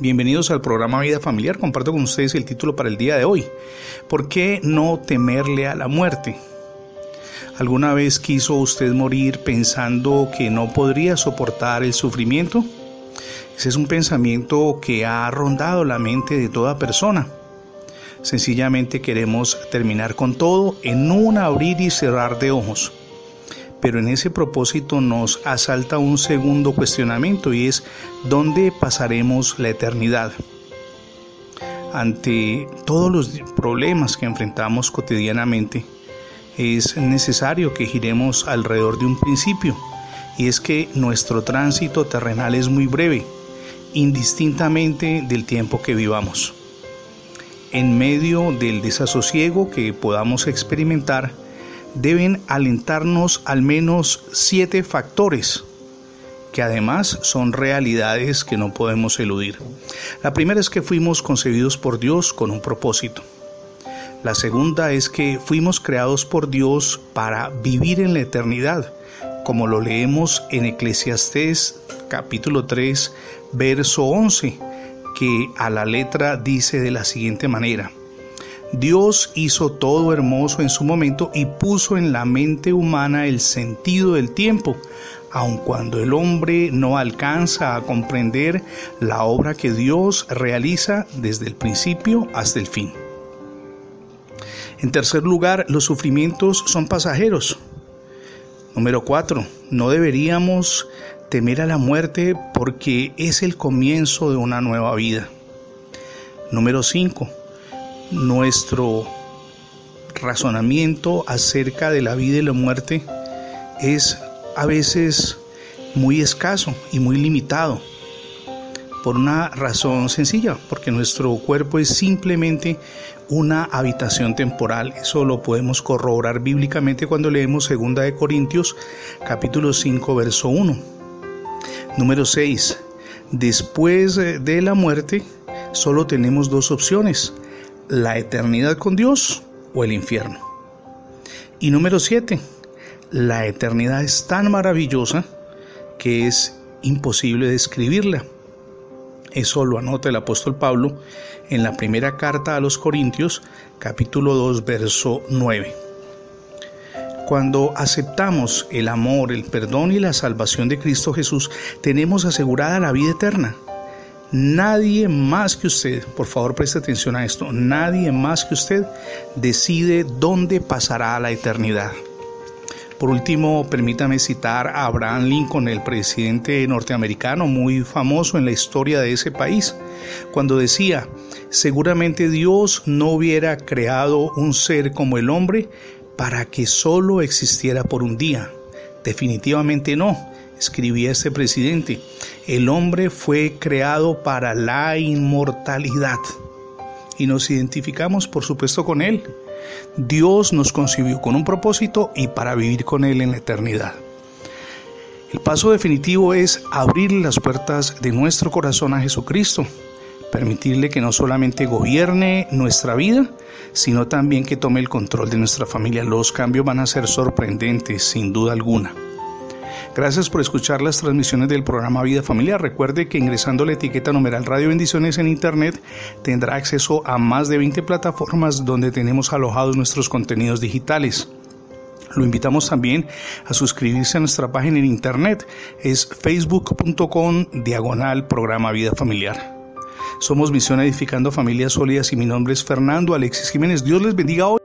Bienvenidos al programa Vida Familiar. Comparto con ustedes el título para el día de hoy. ¿Por qué no temerle a la muerte? ¿Alguna vez quiso usted morir pensando que no podría soportar el sufrimiento? Ese es un pensamiento que ha rondado la mente de toda persona. Sencillamente queremos terminar con todo en un abrir y cerrar de ojos pero en ese propósito nos asalta un segundo cuestionamiento y es ¿dónde pasaremos la eternidad? Ante todos los problemas que enfrentamos cotidianamente, es necesario que giremos alrededor de un principio, y es que nuestro tránsito terrenal es muy breve, indistintamente del tiempo que vivamos. En medio del desasosiego que podamos experimentar, deben alentarnos al menos siete factores que además son realidades que no podemos eludir. La primera es que fuimos concebidos por Dios con un propósito. La segunda es que fuimos creados por Dios para vivir en la eternidad, como lo leemos en Eclesiastés capítulo 3, verso 11, que a la letra dice de la siguiente manera. Dios hizo todo hermoso en su momento y puso en la mente humana el sentido del tiempo, aun cuando el hombre no alcanza a comprender la obra que Dios realiza desde el principio hasta el fin. En tercer lugar, los sufrimientos son pasajeros. Número cuatro, no deberíamos temer a la muerte porque es el comienzo de una nueva vida. Número cinco, nuestro razonamiento acerca de la vida y la muerte es a veces muy escaso y muy limitado por una razón sencilla, porque nuestro cuerpo es simplemente una habitación temporal. Eso lo podemos corroborar bíblicamente cuando leemos 2 de Corintios capítulo 5 verso 1. Número 6. Después de la muerte solo tenemos dos opciones, la eternidad con Dios o el infierno. Y número 7, la eternidad es tan maravillosa que es imposible describirla. Eso lo anota el apóstol Pablo en la primera carta a los Corintios, capítulo 2, verso 9. Cuando aceptamos el amor, el perdón y la salvación de Cristo Jesús, tenemos asegurada la vida eterna. Nadie más que usted, por favor preste atención a esto, nadie más que usted decide dónde pasará la eternidad. Por último, permítame citar a Abraham Lincoln, el presidente norteamericano muy famoso en la historia de ese país, cuando decía, seguramente Dios no hubiera creado un ser como el hombre para que solo existiera por un día. Definitivamente no escribía este presidente, el hombre fue creado para la inmortalidad y nos identificamos por supuesto con él. Dios nos concibió con un propósito y para vivir con él en la eternidad. El paso definitivo es abrir las puertas de nuestro corazón a Jesucristo, permitirle que no solamente gobierne nuestra vida, sino también que tome el control de nuestra familia. Los cambios van a ser sorprendentes, sin duda alguna. Gracias por escuchar las transmisiones del programa Vida Familiar. Recuerde que ingresando la etiqueta numeral Radio Bendiciones en Internet tendrá acceso a más de 20 plataformas donde tenemos alojados nuestros contenidos digitales. Lo invitamos también a suscribirse a nuestra página en internet. Es facebook.com diagonal programa Vida Familiar. Somos Misión Edificando Familias Sólidas y mi nombre es Fernando Alexis Jiménez. Dios les bendiga hoy.